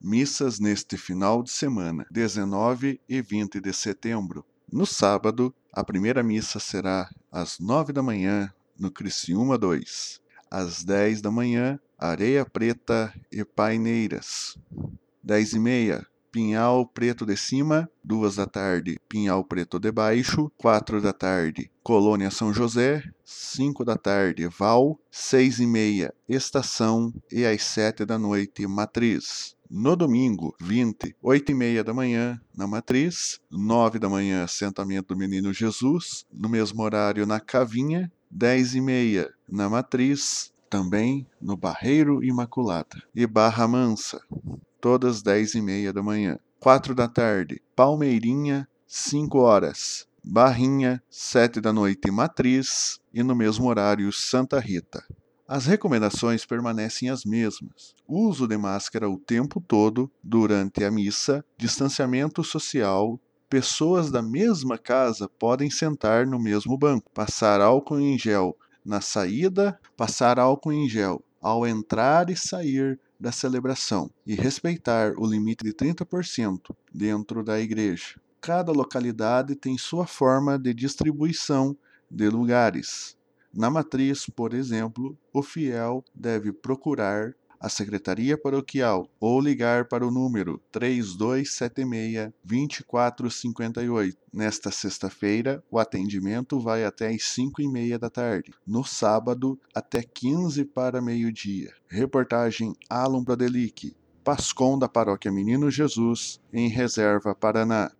Missas neste final de semana, 19 e 20 de setembro. No sábado, a primeira missa será às 9 da manhã no Criciúma 2. Às 10 da manhã, Areia Preta e Paineiras. 10 e meia, Pinhal Preto de Cima, duas da tarde, Pinhal Preto de Baixo, quatro da tarde, Colônia São José, cinco da tarde, Val, seis e meia, Estação e às sete da noite, Matriz. No domingo, 20, 8 e meia da manhã, na Matriz, 9 da manhã, assentamento do Menino Jesus, no mesmo horário na Cavinha, 10 e meia na Matriz, também no Barreiro Imaculada, e Barra Mansa, todas 10 e meia da manhã. 4 da tarde, Palmeirinha, 5 horas. Barrinha, 7 da noite, Matriz e no mesmo horário, Santa Rita. As recomendações permanecem as mesmas. Uso de máscara o tempo todo durante a missa, distanciamento social, pessoas da mesma casa podem sentar no mesmo banco, passar álcool em gel na saída, passar álcool em gel ao entrar e sair da celebração e respeitar o limite de 30% dentro da igreja. Cada localidade tem sua forma de distribuição de lugares. Na matriz, por exemplo, o fiel deve procurar a Secretaria Paroquial ou ligar para o número 3276-2458. Nesta sexta-feira, o atendimento vai até às 5 e meia da tarde. No sábado, até 15 para meio-dia. Reportagem Alum Brodelic, Pascom da Paróquia Menino Jesus, em Reserva, Paraná.